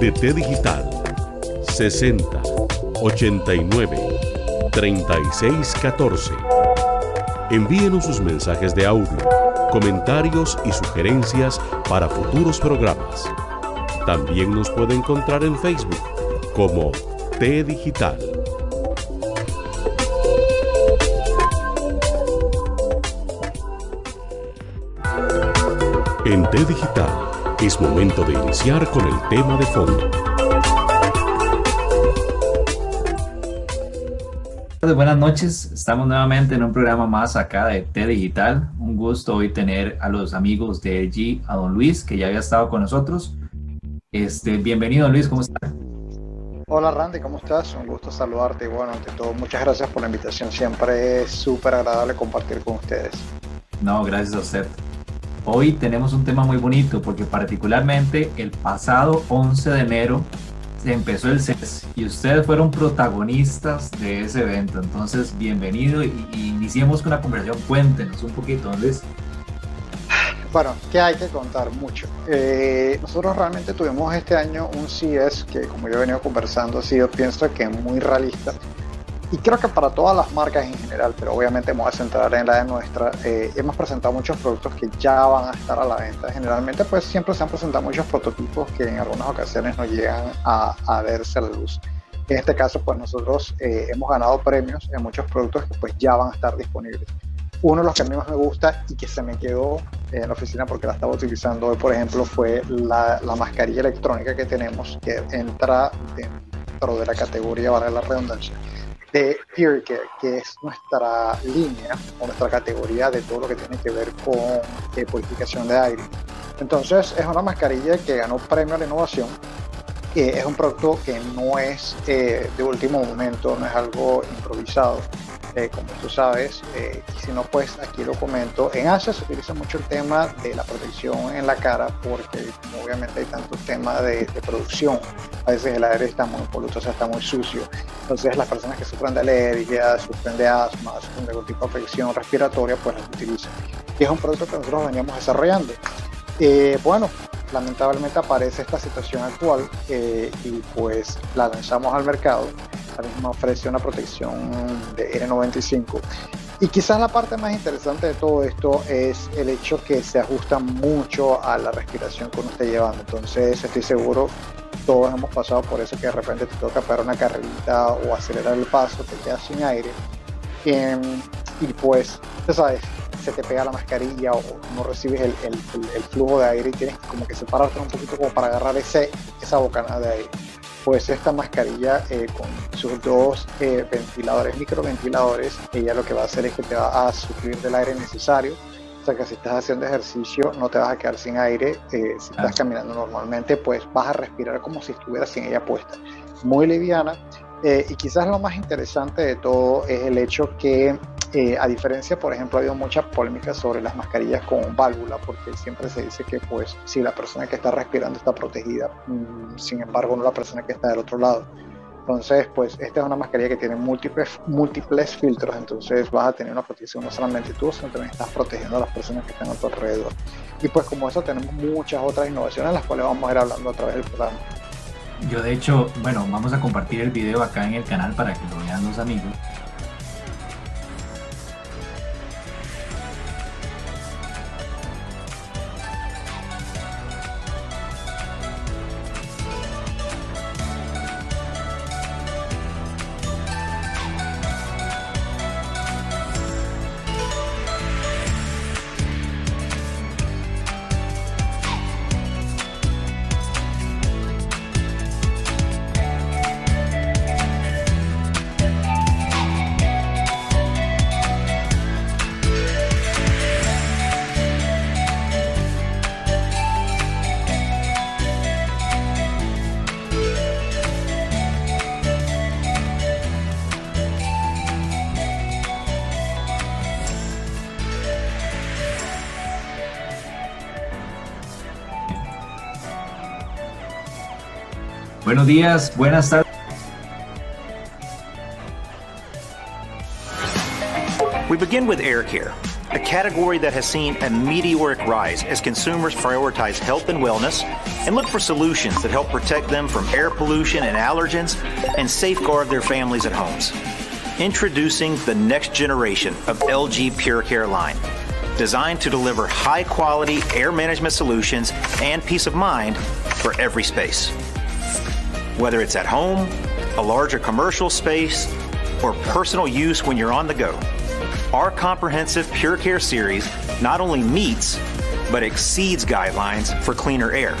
De T Digital 60 89 36 14. Envíenos sus mensajes de audio, comentarios y sugerencias para futuros programas. También nos puede encontrar en Facebook como T Digital. En T Digital es momento de iniciar con el tema de fondo. Buenas noches, estamos nuevamente en un programa más acá de T Digital. Un gusto hoy tener a los amigos de LG, a don Luis, que ya había estado con nosotros. Este, bienvenido Luis, ¿cómo estás? Hola Randy, ¿cómo estás? Un gusto saludarte y bueno, ante todo, muchas gracias por la invitación. Siempre es súper agradable compartir con ustedes. No, gracias a usted. Hoy tenemos un tema muy bonito porque particularmente el pasado 11 de enero se empezó el CES y ustedes fueron protagonistas de ese evento. Entonces, bienvenido y, iniciemos con la conversación. Cuéntenos un poquito, Luis. Bueno, ¿qué hay que contar? Mucho. Eh, nosotros realmente tuvimos este año un CES que, como yo he venido conversando, ha sido, pienso que muy realista y creo que para todas las marcas en general, pero obviamente me voy a centrar en la de nuestra, eh, hemos presentado muchos productos que ya van a estar a la venta. Generalmente pues siempre se han presentado muchos prototipos que en algunas ocasiones no llegan a, a verse a la luz. En este caso pues nosotros eh, hemos ganado premios en muchos productos que pues ya van a estar disponibles. Uno de los que a mí más me gusta y que se me quedó en la oficina porque la estaba utilizando hoy, por ejemplo, fue la, la mascarilla electrónica que tenemos que entra dentro de la categoría, vale la redundancia, de Peer que es nuestra línea o nuestra categoría de todo lo que tiene que ver con eh, purificación de aire. Entonces es una mascarilla que ganó premio a la innovación. Eh, es un producto que no es eh, de último momento, no es algo improvisado. Eh, como tú sabes, eh, si no, pues aquí lo comento. En Asia se utiliza mucho el tema de la protección en la cara porque obviamente hay tanto tema de, producción. A veces el aire está muy poluto, o sea, está muy sucio. Entonces las personas que sufren de alergia, sufren de asma, sufren de algún tipo de afección respiratoria, pues las utilizan. Y es un producto que nosotros veníamos desarrollando. Eh, bueno, lamentablemente aparece esta situación actual y pues la lanzamos al mercado misma ofrece una protección de N95. Y quizás la parte más interesante de todo esto es el hecho que se ajusta mucho a la respiración que uno esté llevando. Entonces estoy seguro, todos hemos pasado por eso que de repente te toca parar una carrerita o acelerar el paso, te quedas sin aire. Em, y pues, tú sabes, se te pega la mascarilla o no recibes el, el, el, flujo de aire y tienes como que separarte un poquito como para agarrar ese, esa bocanada de aire pues esta mascarilla eh, con sus dos eh, ventiladores, microventiladores, ella lo que va a hacer es que te va a suplir del aire necesario. O sea que si estás haciendo ejercicio no te vas a quedar sin aire. Eh, si estás caminando normalmente, pues vas a respirar como si estuvieras sin ella puesta. Muy liviana. Y quizás lo más interesante de todo es el hecho que eh, a diferencia, por ejemplo, ha habido mucha polémica sobre las mascarillas con válvula, porque siempre se dice que, pues, si la persona que está respirando está protegida, mm, sin embargo, no la persona que está del otro lado. Entonces, pues, esta es una mascarilla que tiene múltiples, múltiples filtros, entonces vas a tener una protección no solamente tú, sino también estás protegiendo a las personas que están a tu alrededor. Y pues, como eso, tenemos muchas otras innovaciones, las cuales vamos a ir hablando a través del programa. Yo, de hecho, bueno, vamos a compartir el video acá en el canal para que lo vean los amigos. Buenos días, buenas tardes. We begin with air care, a category that has seen a meteoric rise as consumers prioritize health and wellness and look for solutions that help protect them from air pollution and allergens and safeguard their families and homes. Introducing the next generation of LG Pure Care line, designed to deliver high quality air management solutions and peace of mind for every space. Whether it's at home, a larger commercial space, or personal use when you're on the go our comprehensive Pure Care series not only meets, but exceeds guidelines for cleaner air.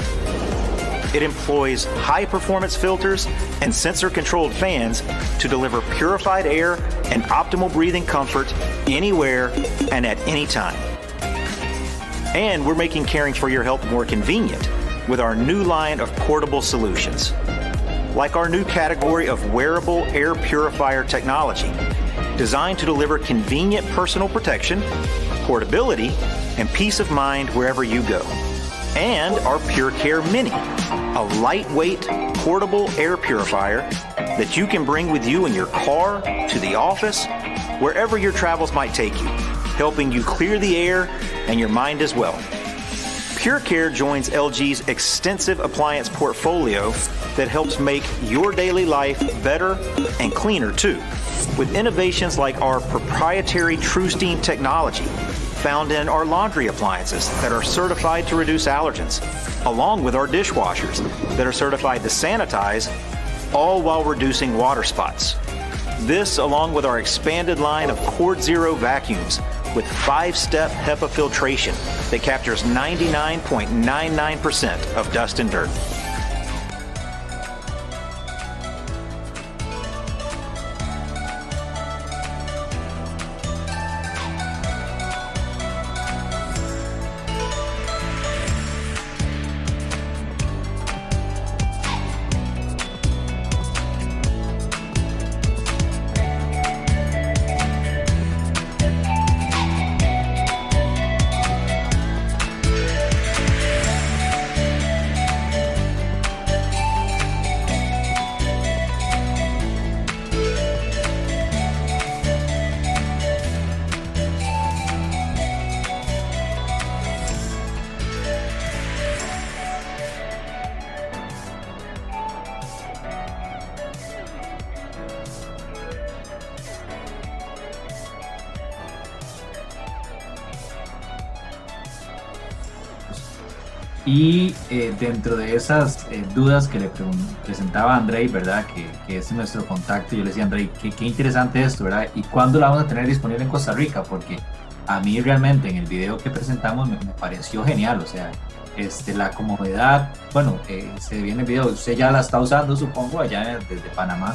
It employs high performance filters and sensor controlled fans to deliver purified air and optimal breathing comfort anywhere and at any time. And we're making caring for your health more convenient with our new line of portable solutions, like our new category of wearable air purifier technology designed to deliver convenient personal protection, portability, and peace of mind wherever you go. And our Pure Care Mini, a lightweight, portable air purifier that you can bring with you in your car, to the office, wherever your travels might take you, helping you clear the air and your mind as well. Pure Care joins LG's extensive appliance portfolio that helps make your daily life better and cleaner too with innovations like our proprietary TrueSteam technology found in our laundry appliances that are certified to reduce allergens, along with our dishwashers that are certified to sanitize, all while reducing water spots. This, along with our expanded line of Cord Zero vacuums with five step HEPA filtration that captures 99.99% of dust and dirt. Y eh, dentro de esas eh, dudas que le presentaba a Andrei, ¿verdad? Que, es nuestro contacto, yo le decía Andrei, qué, interesante esto, ¿verdad? ¿Y cuándo la vamos a tener disponible en Costa Rica? Porque a mí realmente en el video que presentamos me, me pareció genial, o sea, este, la comodidad, bueno, eh, se viene el video, usted ya la está usando, supongo, allá desde Panamá.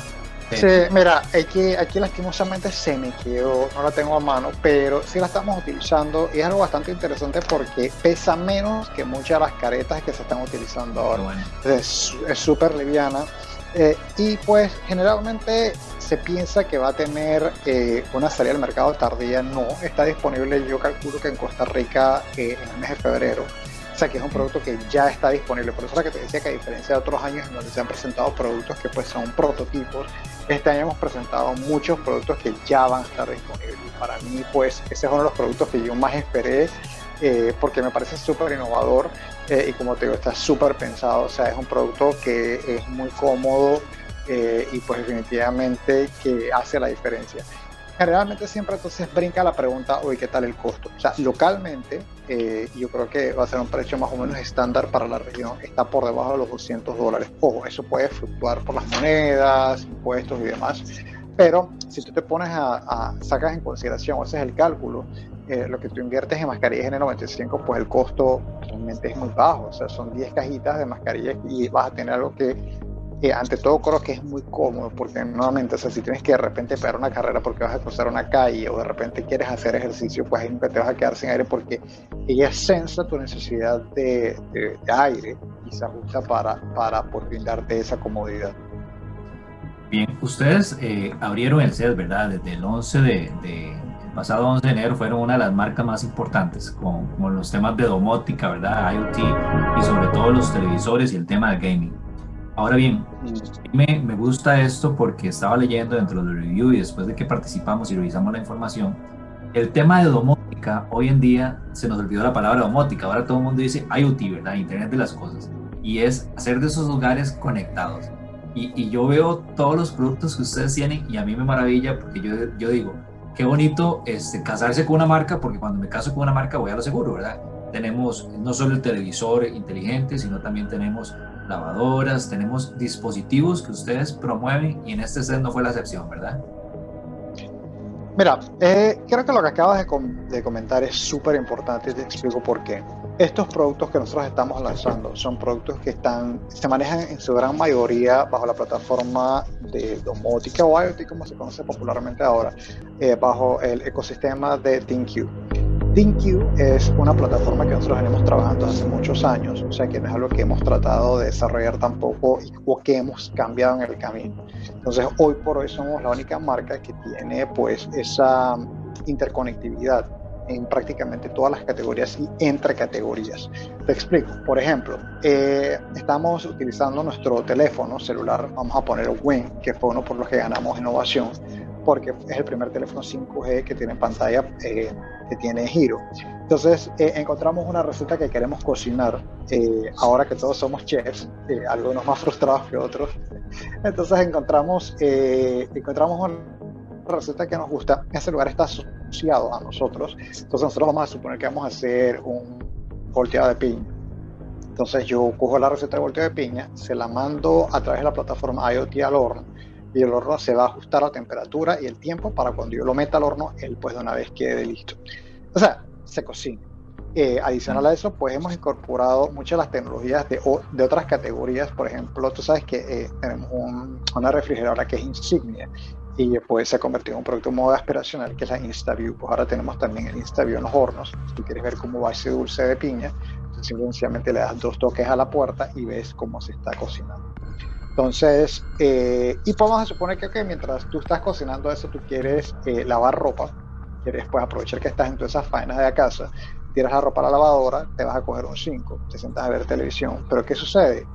Sí, mira, aquí, aquí lastimosamente se me quedó, no la tengo a mano, pero sí la estamos utilizando y es algo bastante interesante porque pesa menos que muchas de las caretas que se están utilizando ahora. Es súper liviana eh, y pues generalmente se piensa que va a tener eh, una salida al mercado tardía, no, está disponible yo calculo que en Costa Rica eh, en el mes de febrero o sea que es un producto que ya está disponible. Por eso es que te decía que a diferencia de otros años en donde se han presentado productos que pues son prototipos, este año hemos presentado muchos productos que ya van a estar disponibles. Para mí pues ese es uno de los productos que yo más esperé eh, porque me parece súper innovador eh, y como te digo está súper pensado. O sea es un producto que es muy cómodo eh, y pues definitivamente que hace la diferencia generalmente siempre entonces brinca la pregunta, oye, ¿qué tal el costo? O sea, localmente, eh, yo creo que va a ser un precio más o menos estándar para la región, está por debajo de los 200 dólares. Ojo, eso puede fluctuar por las monedas, impuestos y demás, pero si tú te pones a, sacas en consideración, haces el cálculo, eh, lo que tú inviertes en mascarillas N95, pues el costo realmente es muy bajo, o sea, son 10 cajitas de mascarillas y vas a tener algo que ante todo creo que es muy cómodo porque nuevamente, o sea, si tienes que de repente pegar una carrera porque vas a cruzar una calle o de repente quieres hacer ejercicio, pues ahí nunca te vas a quedar sin aire porque ella sensa tu necesidad de, aire y se ajusta para, para por brindarte esa comodidad. Bien, ustedes eh, abrieron el set, ¿verdad? Desde el 11 de, de, el pasado 11 de enero fueron una de las marcas más importantes con, con los temas de domótica, ¿verdad? IoT y sobre todo los televisores y el tema del gaming. Ahora bien, me, me gusta esto porque estaba leyendo dentro del review y después de que participamos y revisamos la información, el tema de domótica, hoy en día se nos olvidó la palabra domótica, ahora todo el mundo dice IoT, ¿verdad? Internet de las cosas. Y es hacer de esos lugares conectados. Y, y yo veo todos los productos que ustedes tienen y a mí me maravilla porque yo, yo digo, qué bonito este, casarse con una marca, porque cuando me caso con una marca voy a lo seguro, ¿verdad? Tenemos no solo el televisor inteligente, sino también tenemos lavadoras, tenemos dispositivos que ustedes promueven y en este set no fue la excepción, ¿verdad? Mira, eh, creo que lo que acabas de, com de comentar es súper importante y te explico por qué. Estos productos que nosotros estamos lanzando son productos que están, se manejan en su gran mayoría bajo la plataforma de domótica o IoT, como se conoce popularmente ahora, eh, bajo el ecosistema de ThinQ. ThinQ es una plataforma que nosotros venimos trabajando hace muchos años, o sea que no es algo que hemos tratado de desarrollar tampoco o que hemos cambiado en el camino. Entonces, hoy por hoy somos la única marca que tiene pues esa interconectividad en prácticamente todas las categorías y entre categorías. Te explico. Por ejemplo, eh, estamos utilizando nuestro teléfono celular, vamos a poner WIN, que fue uno por los que ganamos innovación, porque es el primer teléfono 5G que tiene pantalla eh, que tiene giro. Entonces eh, encontramos una receta que queremos cocinar, eh, ahora que todos somos chefs, algunos más frustrados que otros. Entonces encontramos, encontramos una receta que nos gusta, ese lugar está asociado a nosotros, entonces nosotros vamos a suponer que vamos a hacer un volteado de piña. Entonces yo cojo la receta de volteado de piña, se la mando a través de la plataforma IoT al horno y el horno se va a ajustar a la temperatura y el tiempo para cuando yo lo meta al horno, él pues de una vez quede listo. O sea, se cocina. Eh, adicional a eso, pues hemos incorporado muchas de las tecnologías de, de otras categorías. Por ejemplo, tú sabes que eh, tenemos una refrigeradora que es insignia y pues se ha convertido en un producto modo aspiracional que es la InstaView. Pues ahora tenemos también el InstaView en los hornos. Si quieres ver cómo va ese dulce de piña, simplemente le das dos toques a la puerta y ves cómo se está cocinando. Entonces, eh, y vamos a suponer que mientras tú estás cocinando eso, tú quieres eh, lavar ropa, quieres pues aprovechar que estás en todas esas faenas de casa, tiras la ropa a la lavadora, te vas a coger un 5, te sientas a ver televisión, pero ¿qué sucede?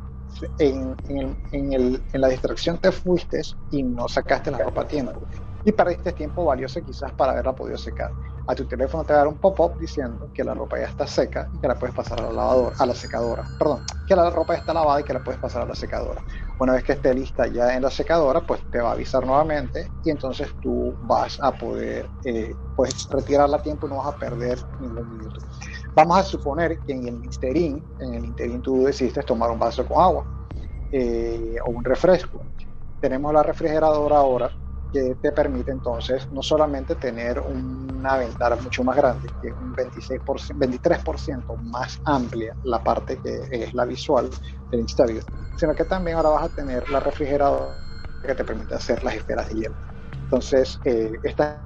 En, en, el, en, la distracción te fuiste y no sacaste la ropa a tiempo y perdiste tiempo valioso quizás para haberla podido secar. A tu teléfono te va a dar un pop-up diciendo que la ropa ya está seca y que la puedes pasar a la lavadora, a la secadora. Perdón, que la ropa ya está lavada y que la puedes pasar a la secadora. Una vez que esté lista ya en la secadora, pues te va a avisar nuevamente y entonces tú vas a poder eh, pues retirarla a tiempo y no vas a perder ningún minuto. Vamos a suponer que en el interín, en el interín tú decidiste tomar un vaso con agua eh, o un refresco. Tenemos la refrigeradora ahora que te permite entonces no solamente tener una ventana mucho más grande, que es un 26%, 23% más amplia la parte que es la visual del InstaView, sino que también ahora vas a tener la refrigeradora que te permite hacer las esferas de hielo. Entonces, eh, estas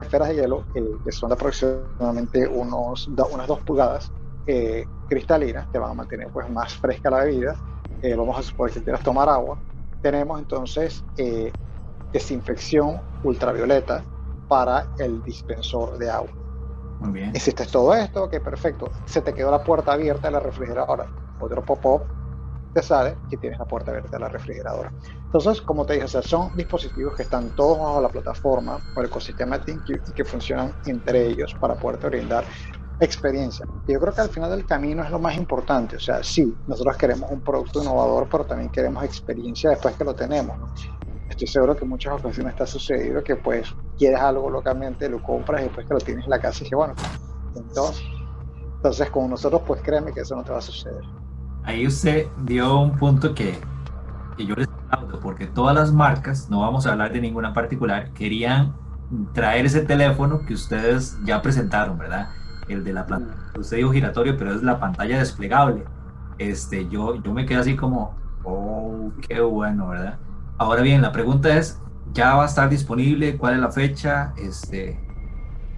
esferas de hielo, eh, que son aproximadamente unos, unas 2 pulgadas eh, cristalinas, te van a mantener pues más fresca la bebida. vamos a suponer que tomar agua. Tenemos entonces desinfección ultravioleta para el dispensor de agua. Muy bien. Hiciste todo esto, ok, perfecto. Se te quedó la puerta abierta de la refrigeradora. Otro pop-up te sale que tienes la puerta abierta de la refrigeradora. Entonces, como te dije, son dispositivos que están todos bajo la plataforma o el ecosistema ThinQ y que funcionan entre ellos para poderte brindar experiencia. Y yo creo que al final del camino es lo más importante. O sea, sí, nosotros queremos un producto innovador, pero también queremos experiencia después que lo tenemos. ¿no? Estoy seguro que en muchas ocasiones está sucedido que pues quieres algo localmente, lo compras y después que lo tienes en la casa y dices, bueno, entonces, entonces con nosotros pues créeme que eso no te va a suceder. Ahí usted dio un punto que, que yo les aplaudo, porque todas las marcas, no vamos a hablar de ninguna particular, querían traer ese teléfono que ustedes ya presentaron, ¿verdad? El de la planta. Mm. Usted dijo giratorio, pero es la pantalla desplegable. Este, yo, yo me quedé así como, oh, qué bueno, ¿verdad? Ahora bien, la pregunta es, ¿ya va a estar disponible? ¿Cuál es la fecha? Este,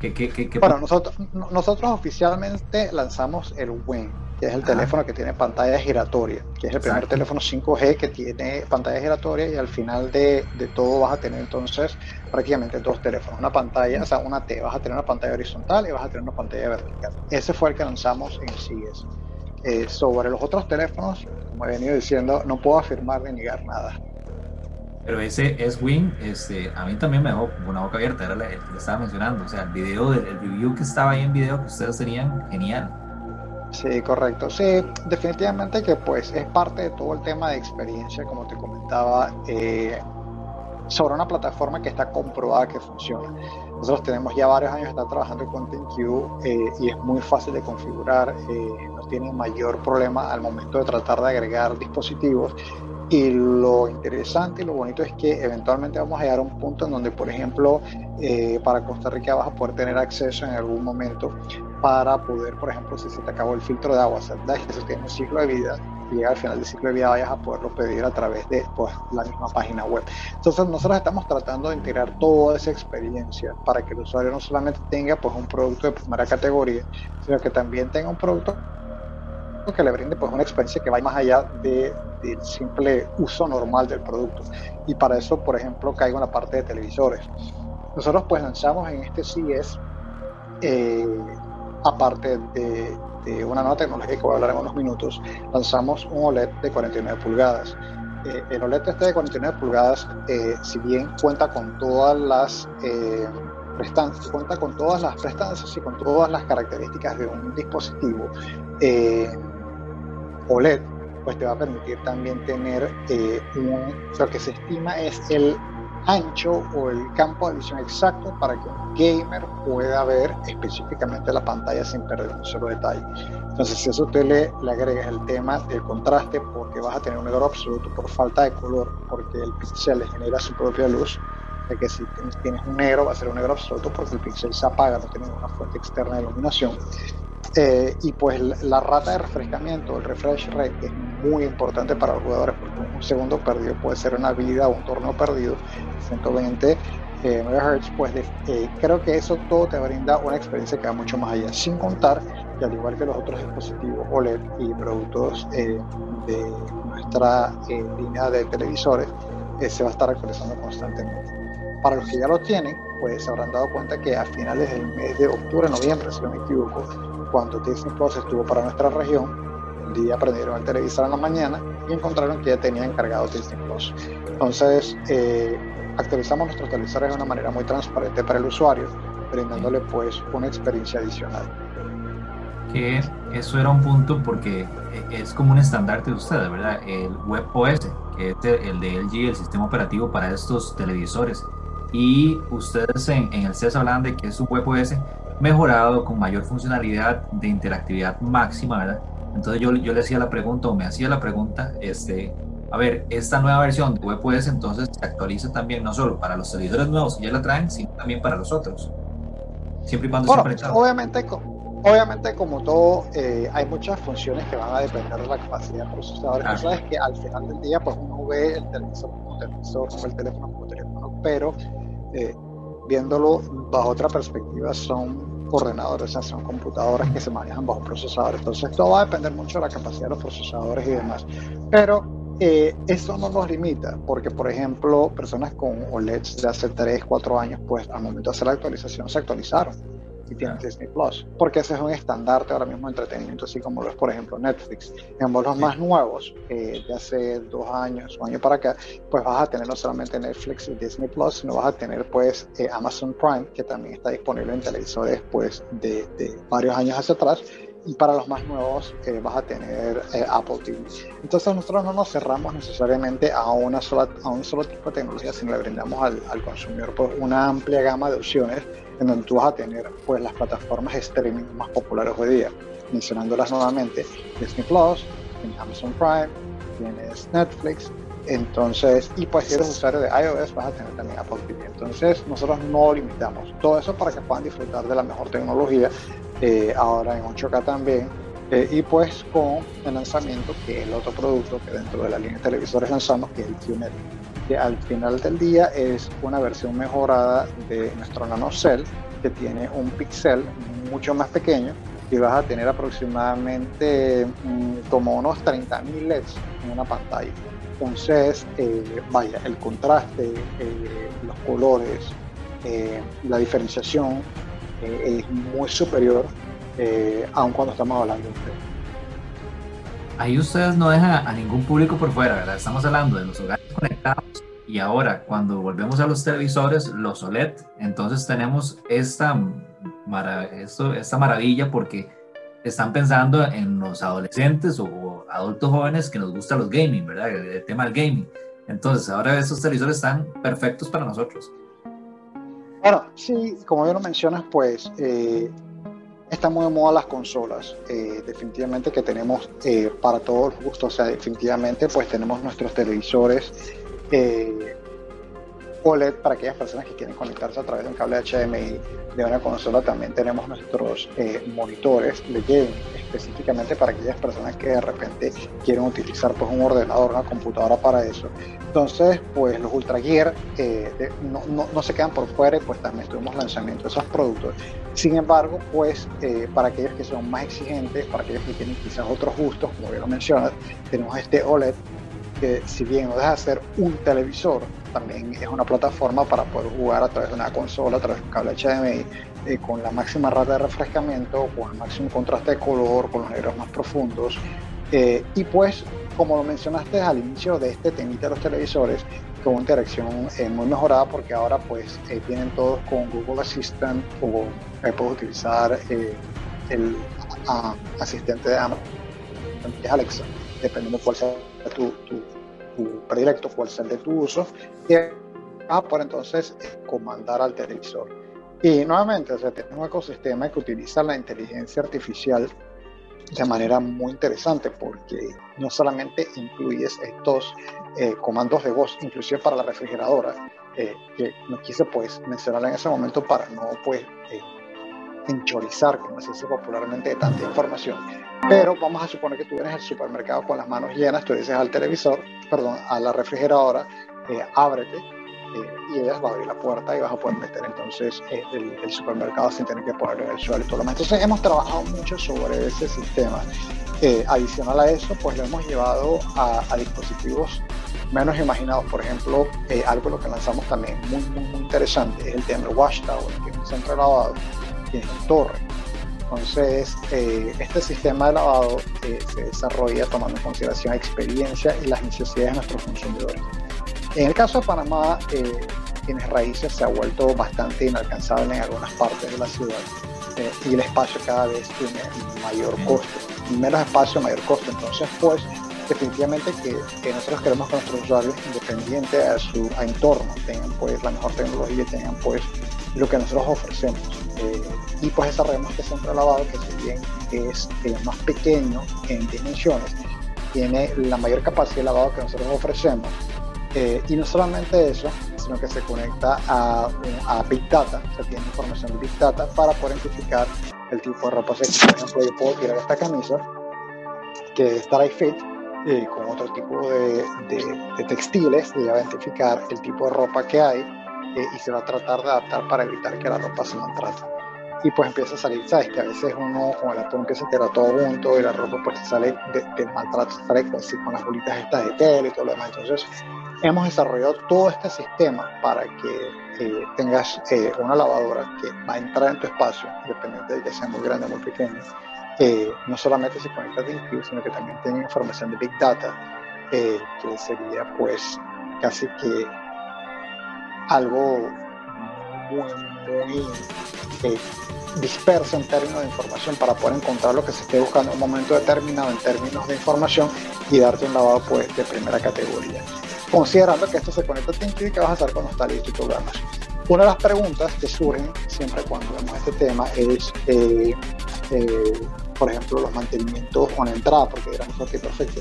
¿qué, qué, qué, bueno, nosotros, nosotros oficialmente lanzamos el WIN, que es el teléfono que tiene pantalla giratoria, que es el primer teléfono 5G que tiene pantalla giratoria y al final de, de, todo vas a tener entonces prácticamente dos teléfonos, una pantalla, o sea, una T, vas a tener una pantalla horizontal y vas a tener una pantalla vertical. Ese fue el que lanzamos en CES Eh, sobre los otros teléfonos, como he venido diciendo, no puedo afirmar ni negar nada. Pero ese S-Wing, este, a mí también me dejó una boca abierta, era el que le estaba mencionando. O sea, el video, del, el review que estaba ahí en video que ustedes tenían, genial. Sí, correcto. Sí, definitivamente que pues es parte de todo el tema de experiencia, como te comentaba, eh, sobre una plataforma que está comprobada que funciona. Nosotros tenemos ya varios años de estar trabajando con ThinQ eh, y es muy fácil de configurar, eh, no tiene mayor problema al momento de tratar de agregar dispositivos y lo interesante y lo bonito es que eventualmente vamos a llegar a un punto en donde, por ejemplo, eh, para Costa Rica vas a poder tener acceso en algún momento para poder, por ejemplo, si se te acabó el filtro de agua, ¿verdad? que se tiene un ciclo de vida y llega al final del ciclo de vida, vayas a poderlo pedir a través de pues, la misma página web. Entonces, nosotros estamos tratando de integrar toda esa experiencia para que el usuario no solamente tenga pues, un producto de primera categoría, sino que también tenga un producto que le brinde pues una experiencia que vaya más allá de, del simple uso normal del producto. Y para eso, por ejemplo, caigo en la parte de televisores. Nosotros pues lanzamos en este CES, eh, aparte de, una nueva tecnología que voy a hablar en unos minutos, lanzamos un OLED de 49 pulgadas. Eh, el OLED este de 49 pulgadas, eh, si bien cuenta con todas las prestancias, cuenta con todas las prestancias y con todas las características de un dispositivo, OLED, pues te va a permitir también tener eh, un, lo que se estima es el ancho o el campo de visión exacto para que un gamer pueda ver específicamente la pantalla sin perder un solo detalle. Entonces, si eso usted le, le agregas el tema del contraste, porque vas a tener un negro absoluto por falta de color, porque el píxel le genera su propia luz, de que si tienes un negro va a ser un negro absoluto porque el píxel se apaga, no tiene una fuente externa de iluminación. Eh, y pues la, rata de refrescamiento, el refresh rate, es muy importante para los jugadores porque un segundo perdido puede ser una vida o un torneo perdido. 120 eh, MHz, pues eh, creo que eso todo te brinda una experiencia que va mucho más allá. Sin contar que al igual que los otros dispositivos OLED y productos de nuestra línea de televisores, se va a estar actualizando constantemente. Para los que ya lo tienen, pues se habrán dado cuenta que a finales del mes de octubre, noviembre, si no me equivoco, cuando Disney Plus estuvo para nuestra región, un día aprendieron el televisor en la mañana y encontraron que ya tenía encargado Disney Plus. Entonces, eh, actualizamos nuestros televisores de una manera muy transparente para el usuario, brindándole pues una experiencia adicional. Que eso era un punto porque es como un estandarte de ustedes, ¿verdad? El WebOS, que es el de LG, el sistema operativo para estos televisores. Y ustedes en, en el CES hablan de que es un WebOS mejorado con mayor funcionalidad de interactividad máxima, ¿verdad? Entonces yo, yo le hacía la pregunta o me hacía la pregunta, este, a ver, esta nueva versión de WebOS entonces se actualiza también no solo para los servidores nuevos que ya la traen, sino también para los otros. Siempre y cuando bueno, obviamente, obviamente como todo, eh, hay muchas funciones que van a depender de la capacidad del procesador. Claro. sabes que al final del día, pues uno ve el televisor como televisor, el teléfono como teléfono, pero eh, viéndolo bajo otra perspectiva son ordenadores, o sea, son computadoras que se manejan bajo procesadores. Entonces, todo va a depender mucho de la capacidad de los procesadores y demás. Pero eh, eso no nos limita, porque, por ejemplo, personas con OLEDs de hace 3, 4 años, pues al momento de hacer la actualización se actualizaron y tienen Disney Plus, porque ese es un estandarte ahora mismo de entretenimiento, así como lo es, por ejemplo, Netflix. En los más nuevos, eh, de hace dos años, un año para acá, pues vas a tener no solamente Netflix y Disney Plus, sino vas a tener pues eh, Amazon Prime, que también está disponible en televisores pues de, de varios años hacia atrás, y para los más nuevos eh, vas a tener eh, Apple TV. Entonces nosotros no nos cerramos necesariamente a, una sola, a un solo tipo de tecnología, sino le brindamos al, al consumidor pues, una amplia gama de opciones en donde tú vas a tener pues las plataformas streaming más populares hoy día, mencionándolas nuevamente, Disney Plus, Amazon Prime, tienes Netflix, entonces, y pues si eres usuario de iOS vas a tener también Apple TV. Entonces, nosotros no limitamos todo eso para que puedan disfrutar de la mejor tecnología, eh, ahora en 8K también, eh, y pues con el lanzamiento, que es el otro producto que dentro de la línea de televisores lanzamos, que es el QNET que al final del día es una versión mejorada de nuestro NanoCell, que tiene un pixel mucho más pequeño y vas a tener aproximadamente mm, como unos 30.000 LEDs en una pantalla. Entonces, eh, vaya, el contraste, eh, los colores, eh, la diferenciación es muy superior, aun cuando estamos hablando de ahí ustedes no dejan a ningún público por fuera, ¿verdad? Estamos hablando de los hogares conectados y ahora cuando volvemos a los televisores, los OLED, entonces tenemos esta, esto, esta maravilla porque están pensando en los adolescentes o adultos jóvenes que nos gusta los gaming, ¿verdad? El, tema del gaming. Entonces ahora estos televisores están perfectos para nosotros. Bueno, sí, como bien lo mencionas, pues eh, están muy de moda las consolas. Eh, definitivamente que tenemos eh, para todos los gustos, o sea, definitivamente pues tenemos nuestros televisores eh, OLED para aquellas personas que quieren conectarse a través de un cable HDMI de una consola. También tenemos nuestros eh, monitores de gaming, específicamente para aquellas personas que de repente quieren utilizar pues, un ordenador, una computadora para eso. Entonces, pues los Ultra Gear eh, no, no, se quedan por fuera y pues también tuvimos lanzamiento de esos productos. Sin embargo, pues eh, para aquellos que son más exigentes, para aquellos que tienen quizás otros gustos, como bien lo mencionas, tenemos este OLED que si bien no deja de ser un televisor, también es una plataforma para poder jugar a través de una consola, a través de un cable HDMI, eh, con la máxima rata de refrescamiento, con el máximo contraste de color, con los negros más profundos. Eh, y pues, como lo mencionaste al inicio de este temita de los televisores, con una interacción eh, muy mejorada porque ahora pues vienen todos con Google Assistant o puedes utilizar el asistente de Amazon, que es Alexa, dependiendo de cuál sea tu tu predilecto, cuál sea el de tu uso, y ah, por entonces comandar al televisor. Y nuevamente, o sea, tenemos un ecosistema que utiliza la inteligencia artificial de manera muy interesante porque no solamente incluyes estos eh, comandos de voz, inclusive para la refrigeradora, eh, que no quise pues mencionar en ese momento para no pues eh, enchorizar, como se dice popularmente, de tanta información. Pero vamos a suponer que tú vienes al supermercado con las manos llenas, tú dices al televisor, perdón, a la refrigeradora, eh, ábrete, eh, y ellas va a abrir la puerta y vas a poder meter entonces eh, el, supermercado sin tener que ponerlo en el suelo y todo lo demás. Entonces hemos trabajado mucho sobre ese sistema. adicional a eso, pues lo hemos llevado a, dispositivos menos imaginados. Por ejemplo, algo lo que lanzamos también muy, muy, muy interesante es el tema Watchtower, que es un centro lavado en torre. Entonces, eh, este sistema de lavado eh, se desarrolla tomando en consideración experiencia y las necesidades de nuestros consumidores. En el caso de Panamá, eh, tienes raíces se ha vuelto bastante inalcanzable en algunas partes de la ciudad eh, y el espacio cada vez tiene mayor costo. Menos espacio, mayor costo. Entonces, pues, definitivamente que, nosotros queremos que nuestros usuarios, independiente a su entorno, tengan pues la mejor tecnología tengan pues lo que nosotros ofrecemos. Eh, y pues desarrollamos este centro de lavado que si bien es eh, más pequeño en dimensiones, tiene la mayor capacidad de lavado que nosotros ofrecemos. Eh, y no solamente eso, sino que se conecta a, a, Big Data, se tiene información de Big Data para poder identificar el tipo de ropa. Por ejemplo, yo puedo tirar esta camisa que es Dry Fit con otro tipo de, de, de textiles y identificar el tipo de ropa que hay eh, y se va a tratar de adaptar para evitar que la ropa se maltrate. Y pues empieza a salir, ¿sabes? Que a veces uno con el atún que se queda todo junto y la ropa pues sale de, maltrato, sale así con las bolitas estas de tela y todo lo demás. Entonces hemos desarrollado todo este sistema para que eh, tengas eh, una lavadora que va a entrar en tu espacio, independiente de que sea muy grande o muy pequeño. no solamente se conecta a TeamViewer, sino que también tiene información de Big Data, que sería pues casi que algo muy, eh, disperso en términos de información para poder encontrar lo que se esté buscando en un momento determinado en términos de información y darte un lavado pues, de primera categoría. Considerando que esto se conecta a y que vas a hacer cuando está listo lo demás. Una de las preguntas que surgen siempre cuando vemos este tema es, eh, eh, por ejemplo, los mantenimientos con entrada, porque éramos ok, perfecto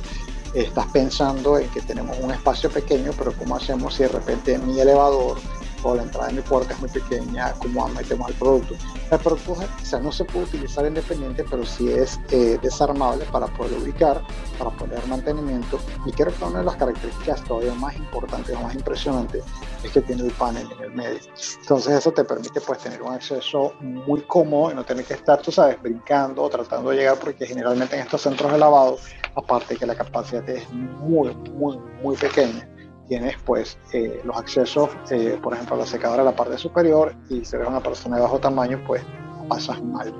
estás pensando en que tenemos un espacio pequeño, pero ¿cómo hacemos si de repente mi elevador o la entrada de mi puerta es muy pequeña, cómo metemos el producto. El producto sea, no se puede utilizar independiente, pero sí es eh, desarmable para poder ubicar, para poner mantenimiento. Y creo que una de las características todavía más importantes o más impresionantes es que tiene el panel en el medio. Entonces eso te permite pues tener un acceso muy cómodo y no tener que estar, tú sabes, brincando o tratando de llegar, porque generalmente en estos centros de lavado, aparte que la capacidad es muy, muy, muy pequeña, tienes pues eh, los accesos, eh, por ejemplo, a la secadora en la parte superior y si eres una persona de bajo tamaño, pues pasas mal.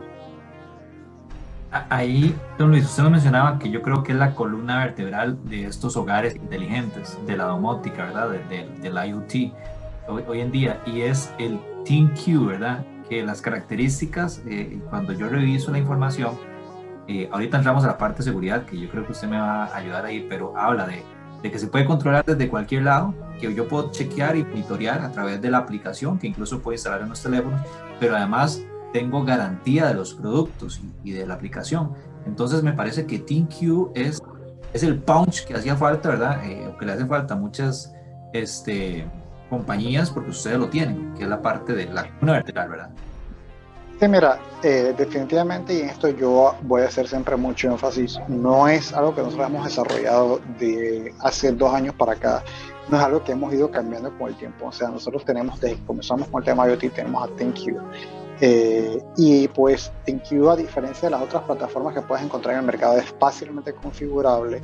Ahí, don Luis, usted nos mencionaba que yo creo que es la columna vertebral de estos hogares inteligentes, de la domótica, ¿verdad? De, del IoT hoy, hoy, en día, y es el TeamQ, ¿verdad? Que las características, eh, cuando yo reviso la información, eh, ahorita entramos a la parte de seguridad, que yo creo que usted me va a ayudar ahí, pero habla de, de que se puede controlar desde cualquier lado, que yo puedo chequear y monitorear a través de la aplicación, que incluso puede instalar en los teléfonos, pero además tengo garantía de los productos y, de la aplicación. Entonces me parece que TeamQ es, es el punch que hacía falta, ¿verdad? Eh, o que le hace falta muchas este, compañías porque ustedes lo tienen, que es la parte de la columna vertebral, ¿verdad? Sí, mira, eh, definitivamente, y en esto yo voy a hacer siempre mucho énfasis, no es algo que nosotros hemos desarrollado de hace dos años para acá, no es algo que hemos ido cambiando con el tiempo, o sea, nosotros tenemos, desde que comenzamos con el tema IoT, tenemos a ThinQ, eh, y pues ThinQ, a diferencia de las otras plataformas que puedes encontrar en el mercado, es fácilmente configurable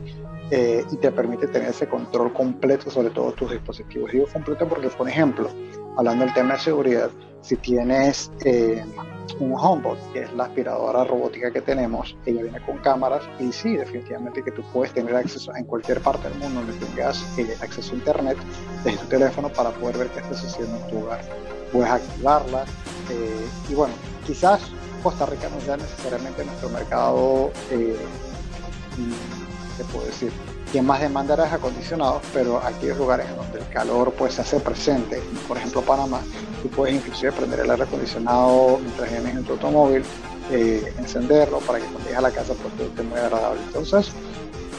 eh, y te permite tener ese control completo sobre todos tus dispositivos. Digo completo porque, por ejemplo, hablando del tema de seguridad, si tienes eh, un HomeBot, que es la aspiradora robótica que tenemos, ella viene con cámaras y sí, definitivamente que tú puedes tener acceso en cualquier parte del mundo donde tengas acceso a internet desde tu teléfono para poder ver qué está sucediendo en tu hogar. Puedes activarla, eh, y bueno, quizás Costa Rica no sea necesariamente nuestro mercado, eh, ¿qué puedo decir? Quien más demanda aires acondicionados, pero hay lugares en donde el calor pues se hace presente, por ejemplo Panamá, tú puedes inclusive prender el aire acondicionado mientras vienes en tu automóvil, eh, encenderlo para que cuando llegues a la casa pues esté muy agradable. Entonces,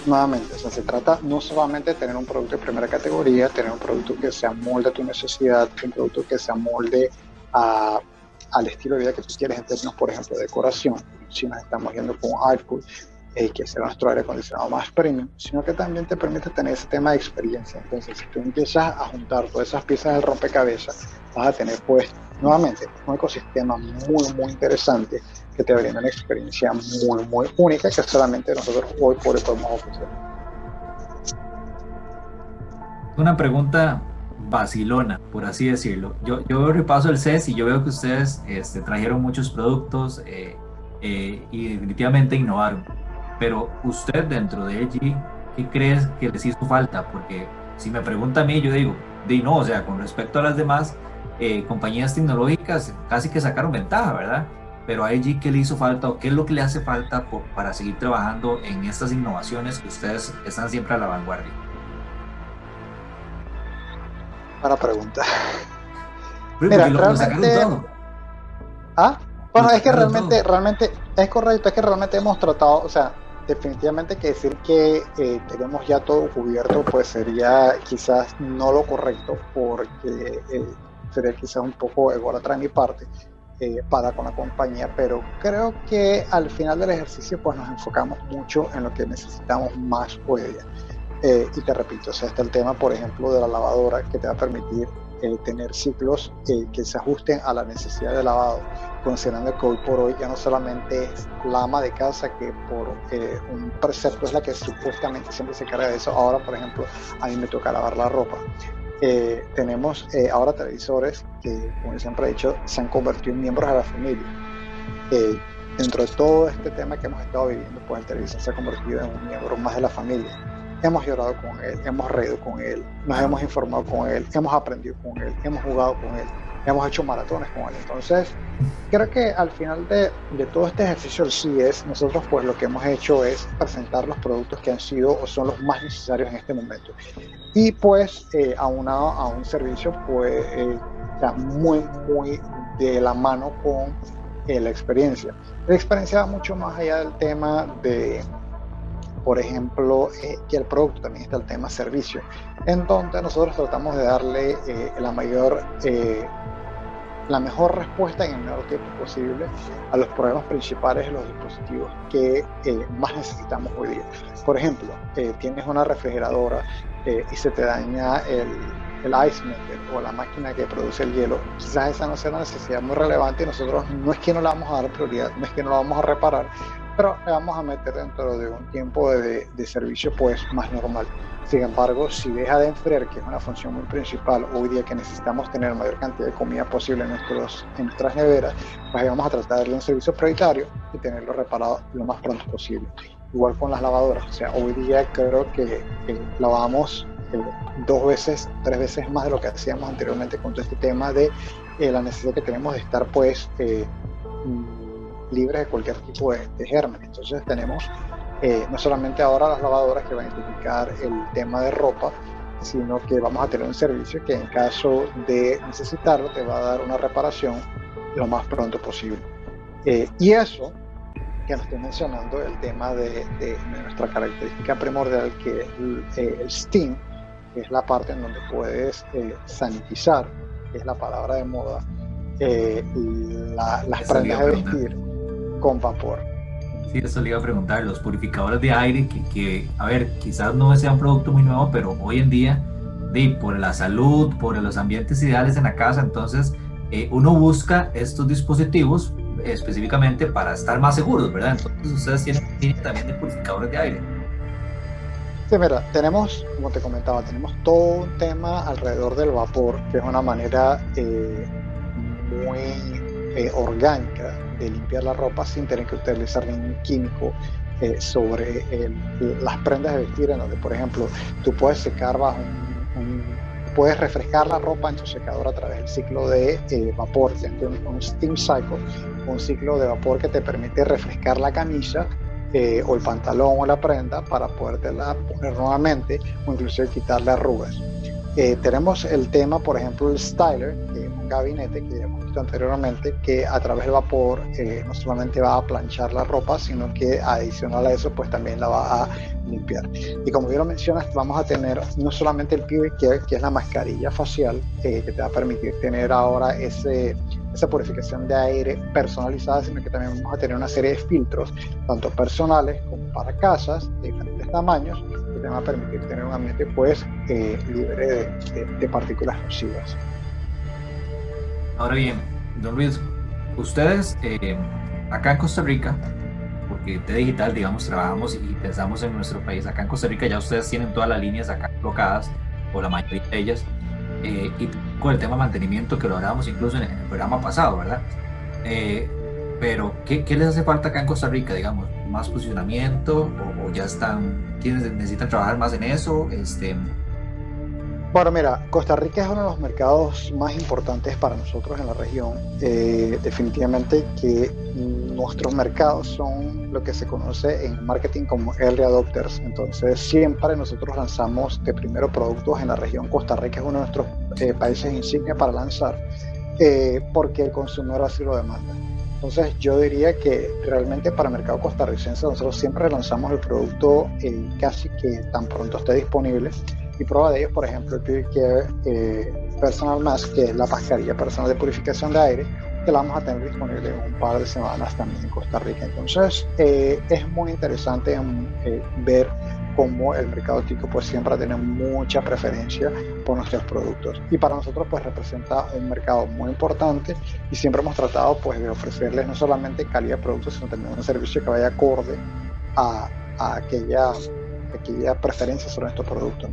nuevamente, o sea, se trata no solamente de tener un producto de primera categoría, tener un producto que se amolde a tu necesidad, un producto que se amolde a al estilo de vida que tú quieres en términos, por ejemplo, de decoración. Si nos estamos yendo con Aircool, eh, que es nuestro aire acondicionado más premium, sino que también te permite tener ese tema de experiencia. Entonces, si tú empiezas a juntar todas esas piezas del rompecabezas, vas a tener, pues, nuevamente, un ecosistema muy, muy interesante que te brinda una experiencia muy, muy única que solamente nosotros hoy por hoy podemos ofrecer. Una pregunta vacilona, por así decirlo. Yo, yo repaso el CES y yo veo que ustedes este, trajeron muchos productos eh, eh, y definitivamente innovaron. Pero usted dentro de LG, ¿qué crees que les hizo falta? Porque si me pregunta a mí, yo digo, de no, o sea, con respecto a las demás eh, compañías tecnológicas, casi que sacaron ventaja, ¿verdad? Pero a LG, ¿qué le hizo falta o qué es lo que le hace falta para seguir trabajando en estas innovaciones que ustedes están siempre a la vanguardia? Para preguntar. Mira, realmente. ¿Ah? Bueno, es que realmente, realmente, es correcto, es que realmente hemos tratado, o sea, definitivamente que decir que eh, tenemos ya todo cubierto, pues sería quizás no lo correcto, porque eh, sería quizás un poco ególatra de mi parte eh, para con la compañía, pero creo que al final del ejercicio, pues nos enfocamos mucho en lo que necesitamos más hoy día. Eh, y te repito, o sea, está el tema, por ejemplo, de la lavadora que te va a permitir eh, tener ciclos eh, que se ajusten a la necesidad de lavado, considerando que hoy por hoy ya no solamente es la ama de casa que por un precepto es la que supuestamente siempre se carga de eso, ahora por ejemplo a mí me toca lavar la ropa. Tenemos ahora televisores que, como yo siempre he dicho, se han convertido en miembros de la familia. dentro de todo este tema que hemos estado viviendo, pues el televisor se ha convertido en un miembro más de la familia hemos llorado con él, hemos reído con él, nos hemos informado con él, hemos aprendido con él, hemos jugado con él, hemos hecho maratones con él. Entonces, creo que al final de, de todo este ejercicio del CIES, nosotros pues lo que hemos hecho es presentar los productos que han sido o son los más necesarios en este momento. Y pues eh, aunado a un servicio pues eh, muy, muy de la mano con eh, la experiencia. La experiencia va mucho más allá del tema de por ejemplo, eh, que el producto también está el tema servicio, en donde nosotros tratamos de darle la mayor, la mejor respuesta en el menor tiempo posible a los problemas principales de los dispositivos que más necesitamos hoy día. Por ejemplo, tienes una refrigeradora y se te daña el, el ice maker o la máquina que produce el hielo, quizás esa no sea una necesidad muy relevante y nosotros no es que no la vamos a dar prioridad, no es que no la vamos a reparar, pero le vamos a meter dentro de un tiempo de, de, servicio pues más normal. Sin embargo, si deja de enfriar, que es una función muy principal hoy día que necesitamos tener mayor cantidad de comida posible en, nuestros, en nuestras neveras, pues vamos a tratar de darle un servicio prioritario y tenerlo reparado lo más pronto posible. Igual con las lavadoras, o sea, hoy día creo que lavamos eh, dos veces, tres veces más de lo que hacíamos anteriormente con todo este tema de eh, la necesidad que tenemos de estar pues eh, mm, libres de cualquier tipo de germen. Entonces tenemos no solamente ahora las lavadoras que van a identificar el tema de ropa, sino que vamos a tener un servicio que en caso de necesitarlo te va a dar una reparación lo más pronto posible. Eh, y eso que nos estoy mencionando, el tema de, nuestra característica primordial, que es el, Steam, que es la parte en donde puedes eh, sanitizar, que es la palabra de moda, eh, las prendas de vestir con vapor. Sí, eso le iba a preguntar, los purificadores de aire, que, a ver, quizás no sea un producto muy nuevo, pero hoy en día, por la salud, por los ambientes ideales en la casa, entonces eh, uno busca estos dispositivos específicamente para estar más seguros, ¿verdad? Entonces ustedes tienen también de purificadores de aire. Sí, mira, tenemos, como te comentaba, tenemos todo un tema alrededor del vapor, que es una manera eh, muy eh, orgánica de limpiar la ropa sin tener que utilizar ningún químico eh, sobre las prendas de vestir, en donde, por ejemplo, tú puedes secar bajo un, puedes refrescar la ropa en tu secador a través del ciclo de eh, vapor, un, un, steam cycle, un ciclo de vapor que te permite refrescar la camisa eh, o el pantalón o la prenda para podértela poner nuevamente o incluso quitarle arrugas. tenemos el tema, por ejemplo, el styler, que gabinete que hemos anteriormente, que a través del vapor eh, no solamente va a planchar la ropa, sino que adicional a eso, pues también la va a limpiar. Y como bien lo mencionas, vamos a tener no solamente el PV Care, que es la mascarilla facial, eh, que te va a permitir tener ahora ese, esa purificación de aire personalizada, sino que también vamos a tener una serie de filtros, tanto personales como para casas, de diferentes tamaños, que te van a permitir tener un ambiente pues eh, libre de, de partículas nocivas. Ahora bien, don Luis, ustedes eh, acá en Costa Rica, porque de digital, digamos, trabajamos y pensamos en nuestro país, acá en Costa Rica ya ustedes tienen todas las líneas acá colocadas, o la mayoría de ellas, eh, y con el tema mantenimiento que lo hablábamos incluso en el programa pasado, ¿verdad? Eh, pero, ¿qué, ¿qué, les hace falta acá en Costa Rica, digamos? ¿Más posicionamiento o, ya están, quienes necesitan trabajar más en eso? Este, bueno, mira, Costa Rica es uno de los mercados más importantes para nosotros en la región. Eh, definitivamente que nuestros mercados son lo que se conoce en marketing como early adopters. Entonces, siempre nosotros lanzamos de primero productos en la región. Costa Rica es uno de nuestros eh, países insignia para lanzar eh, porque el consumidor así lo demanda. Entonces, yo diría que realmente para el mercado costarricense nosotros siempre lanzamos el producto casi que tan pronto esté disponible y prueba de ellos, por ejemplo, el Pure eh, Personal Mask, que es la mascarilla personal de purificación de aire, que la vamos a tener disponible un par de semanas también en Costa Rica. Entonces, eh, es muy interesante eh, ver cómo el mercado tico pues siempre tiene mucha preferencia por nuestros productos y para nosotros pues representa un mercado muy importante y siempre hemos tratado pues de ofrecerles no solamente calidad de productos sino también un servicio que vaya acorde a, a aquella, preferencia sobre nuestros productos.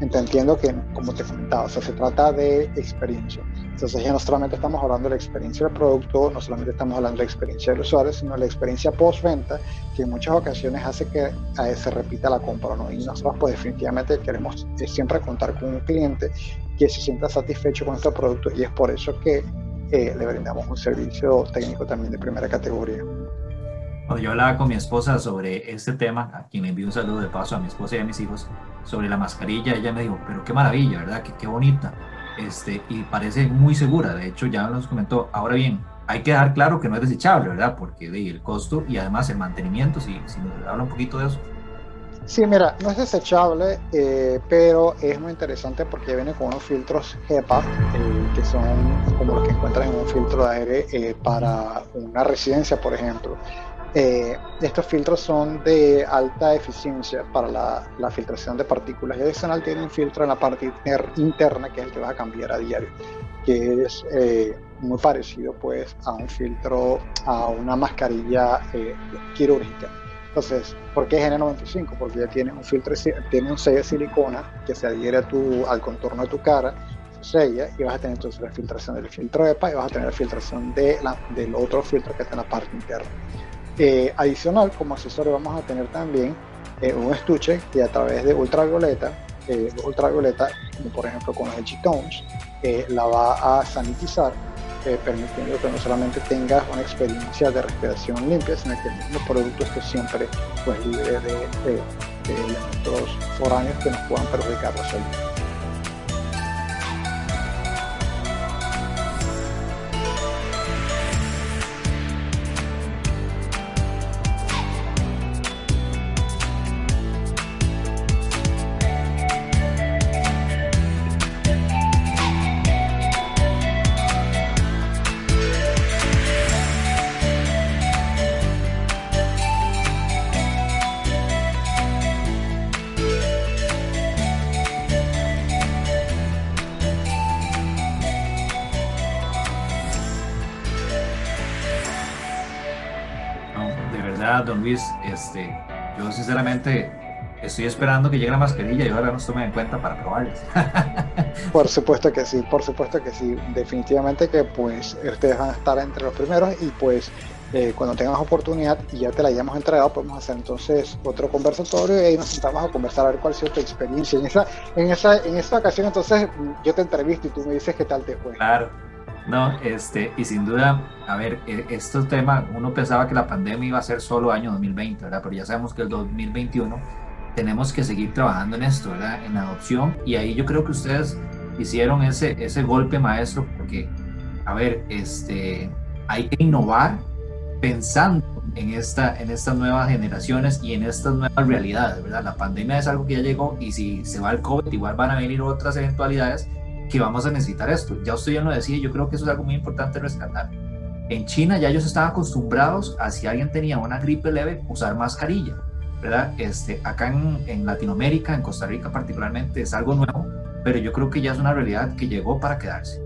Entiendo que, como te comentaba, se trata de experiencia. Entonces ya no solamente estamos hablando de la experiencia del producto, no solamente estamos hablando de la experiencia del usuario, sino de la experiencia post-venta, que en muchas ocasiones hace que se repita la compra. Y nosotros pues definitivamente queremos eh, siempre contar con un cliente que se sienta satisfecho con nuestro producto y es por eso que eh, le brindamos un servicio técnico también de primera categoría. Cuando yo hablaba con mi esposa sobre este tema, a quien envío un saludo de paso a mi esposa y a mis hijos, sobre la mascarilla, ella me dijo, pero qué maravilla, ¿verdad? Qué, qué bonita. Este, y parece muy segura, de hecho ya nos comentó. Ahora bien, hay que dejar claro que no es desechable, ¿verdad? Porque de, el costo y además el mantenimiento, si, si nos habla un poquito de eso. Sí, mira, no es desechable, eh, pero es muy interesante porque viene con unos filtros HEPA, eh, que son como los que encuentran en un filtro de aire eh, para una residencia, por ejemplo. Eh, estos filtros son de alta eficiencia para la, filtración de partículas y adicional tiene un filtro en la parte interna que es el que vas a cambiar a diario, que es eh, muy parecido pues a un filtro, a una mascarilla eh, quirúrgica. Entonces, ¿por qué es N95? Porque ya tiene un filtro, tiene un sello de silicona que se adhiere al contorno de tu cara, se sella y vas a tener entonces la filtración del filtro EPA y vas a tener la filtración de la, del otro filtro que está en la parte interna. Adicional, como accesorio vamos a tener también un estuche que a través de ultravioleta, ultravioleta, como por ejemplo con los G-Tones, la va a sanitizar eh, permitiendo que no solamente tengas una experiencia de respiración limpia, sino que el mismo producto esté siempre pues, libre de, de, de elementos foráneos que nos puedan perjudicar la salud. Estoy esperando que llegue la mascarilla y ahora nos tomen en cuenta para probarles. por supuesto que sí, por supuesto que sí. Definitivamente que pues ustedes van a estar entre los primeros y pues eh, cuando tengas oportunidad y ya te la hayamos entregado, podemos hacer entonces otro conversatorio y ahí nos sentamos a conversar a ver cuál ha sido tu experiencia. En esa, en esa, en esta ocasión entonces yo te entrevisto y tú me dices qué tal te fue. Claro. No, este, y sin duda, a ver, e, estos temas, uno pensaba que la pandemia iba a ser solo año 2020, ¿verdad? Pero ya sabemos que el 2021 tenemos que seguir trabajando en esto, ¿verdad? En adopción. Y ahí yo creo que ustedes hicieron ese, ese golpe maestro porque, a ver, este, hay que innovar pensando en, esta, en estas nuevas generaciones y en estas nuevas realidades, ¿verdad? La pandemia es algo que ya llegó y si se va el COVID, igual van a venir otras eventualidades que vamos a necesitar esto. Ya usted ya lo decía, yo creo que eso es algo muy importante rescatar. En China ya ellos estaban acostumbrados a si alguien tenía una gripe leve, usar mascarilla, ¿verdad? Este, acá en, en Latinoamérica, en Costa Rica particularmente, es algo nuevo, pero yo creo que ya es una realidad que llegó para quedarse.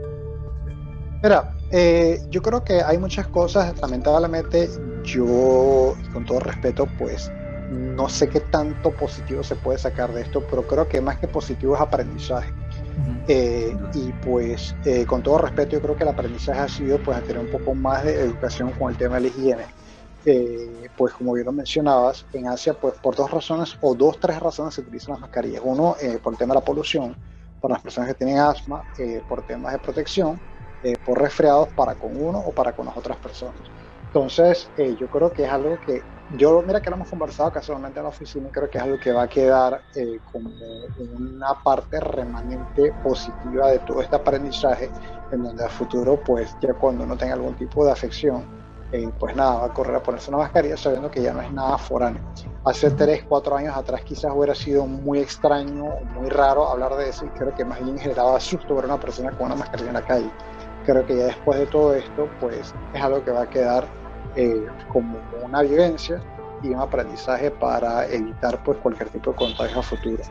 Mira, eh, yo creo que hay muchas cosas, lamentablemente yo, con todo respeto, pues no sé qué tanto positivo se puede sacar de esto, pero creo que más que positivo es aprendizaje. Eh, y pues eh, con todo respeto yo creo que el aprendizaje ha sido pues a tener un poco más de educación con el tema de la higiene. Eh, pues como bien lo mencionabas, en Asia pues por dos razones o dos, tres razones se utilizan las mascarillas. Uno por el tema de la polución, para las personas que tienen asma, por temas de protección, por resfriados para con uno o para con las otras personas. Entonces yo creo que es algo que yo, mira que lo hemos conversado casualmente en la oficina, creo que es algo que va a quedar eh, como una parte remanente positiva de todo este aprendizaje, en donde a futuro, pues ya cuando uno tenga algún tipo de afección, eh, pues nada, va a correr a ponerse una mascarilla sabiendo que ya no es nada foráneo. Hace 3, 4 años atrás quizás hubiera sido muy extraño, muy raro hablar de eso y creo que más bien generaba susto ver a una persona con una mascarilla en la calle. Creo que ya después de todo esto, pues es algo que va a quedar eh, como una vivencia y un aprendizaje para evitar pues, cualquier tipo de contagio a futuro.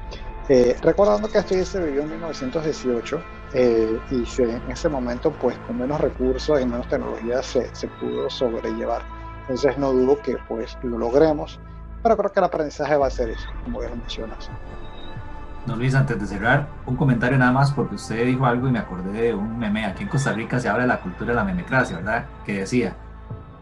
Eh, recordando que esto se vivió en 1918 eh, y en ese momento pues con menos recursos y menos tecnología se, se, pudo sobrellevar. Entonces no dudo que pues lo logremos, pero creo que el aprendizaje va a ser eso, como ya lo mencionas. No Luis, antes de cerrar, un comentario nada más porque usted dijo algo y me acordé de un meme. Aquí en Costa Rica se habla de la cultura de la memecracia, ¿verdad? Que decía,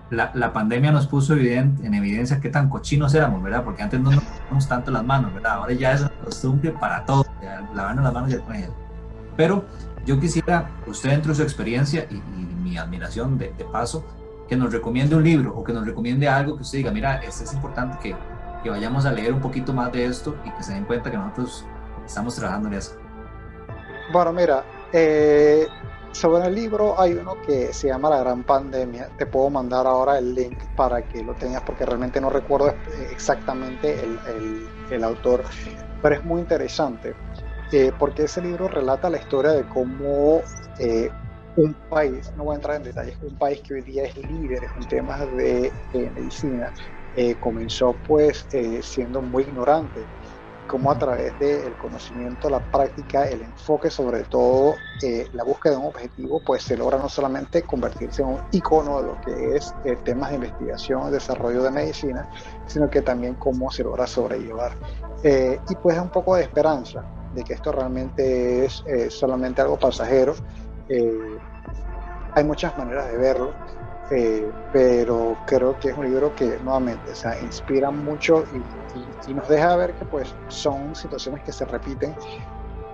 la, la, pandemia nos puso evidente, en evidencia qué tan cochinos éramos, ¿verdad? Porque antes no nos poníamos tanto las manos, ¿verdad? Ahora ya es una costumbre para todos, lavarnos las manos y el Pero yo quisiera, usted dentro de su experiencia y, mi admiración de, de, paso, que nos recomiende un libro o que nos recomiende algo que usted diga, mira, este es importante que, que vayamos a leer un poquito más de esto y que se den cuenta que nosotros estamos trabajando en eso. Bueno, mira, eh, sobre el libro hay uno que se llama La Gran Pandemia. Te puedo mandar ahora el link para que lo tengas porque realmente no recuerdo exactamente el, el, autor, pero es muy interesante eh, porque ese libro relata la historia de cómo eh, un país, no voy a entrar en detalles, un país que hoy día es líder en temas de, medicina, eh, comenzó pues siendo muy ignorante cómo a través del conocimiento, la práctica, el enfoque, sobre todo eh, la búsqueda de un objetivo, pues se logra no solamente convertirse en un icono de lo que es eh, temas de investigación, desarrollo de medicina, sino que también cómo se logra sobrellevar. Eh, y pues un poco de esperanza de que esto realmente es solamente algo pasajero. hay muchas maneras de verlo. eh, pero creo que es un libro que nuevamente o sea, inspira mucho y, nos deja ver que pues son situaciones que se repiten.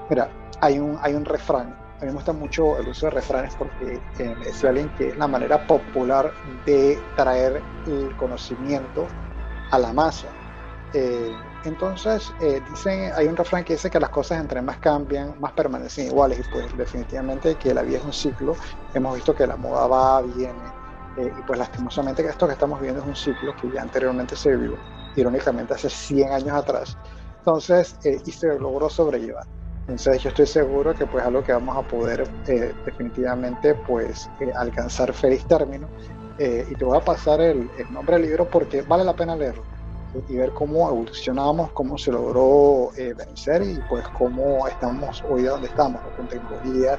Mira, hay un, hay un refrán, a mí me gusta mucho el uso de refranes porque eh, me decía alguien que es la manera popular de traer el conocimiento a la masa. Eh, entonces, eh, dicen, hay un refrán que dice que las cosas entre más cambian, más permanecen iguales y pues definitivamente que la vida es un ciclo. Hemos visto que la moda va, viene eh, y pues lastimosamente esto que estamos viendo es un ciclo que ya anteriormente se vivió, irónicamente hace 100 años atrás. Entonces, y se logró sobrellevar. Entonces yo estoy seguro que pues algo que vamos a poder definitivamente pues alcanzar feliz término. y te voy a pasar el, el nombre del libro porque vale la pena leerlo y ver cómo evolucionamos, cómo se logró eh, vencer y pues cómo estamos hoy donde estamos, con tecnología,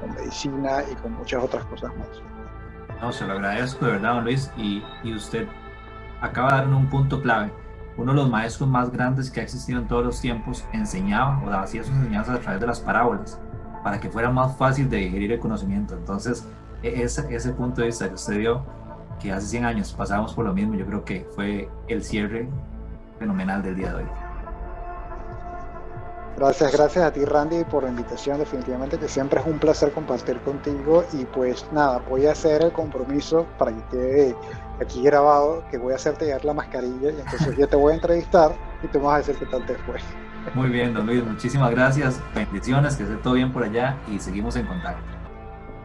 con medicina y con muchas otras cosas más. No, se lo agradezco de verdad, don Luis, y, y usted acaba de dar un punto clave. Uno de los maestros más grandes que ha existido en todos los tiempos enseñaba o hacía sus enseñanzas a través de las parábolas para que fuera más fácil de digerir el conocimiento. Entonces, e, ese, ese punto de vista que usted dio que hace 100 años pasábamos por lo mismo, yo creo que fue el cierre fenomenal del día de hoy. Gracias, gracias a ti Randy por la invitación, definitivamente que siempre es un placer compartir contigo y pues nada, voy a hacer el compromiso para que quede aquí grabado, que voy a hacerte llegar la mascarilla y entonces yo te voy a entrevistar y tú me vas a decir qué tal te fue. Muy bien, don Luis, muchísimas gracias, bendiciones, que esté todo bien por allá y seguimos en contacto.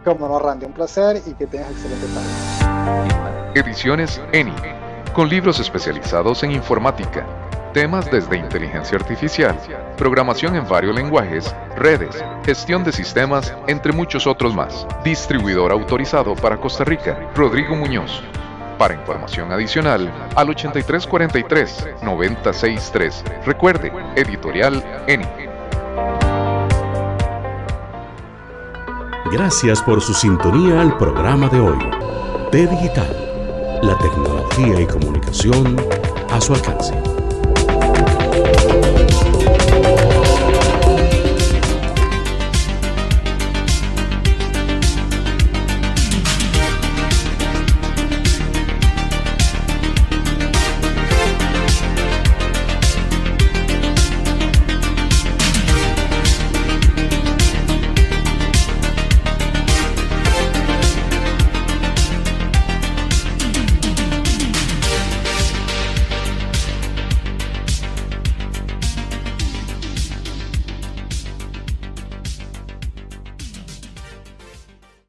Como no, Randy, un placer y que tengas excelente tarde. Ediciones ENI, con libros especializados en informática, temas desde inteligencia artificial, programación en varios lenguajes, redes, gestión de sistemas, entre muchos otros más. Distribuidor autorizado para Costa Rica, Rodrigo Muñoz. Para información adicional, al 8343-963. Recuerde, editorial ENI. Gracias por su sintonía al programa de hoy. T Digital, la tecnología y comunicación a su alcance.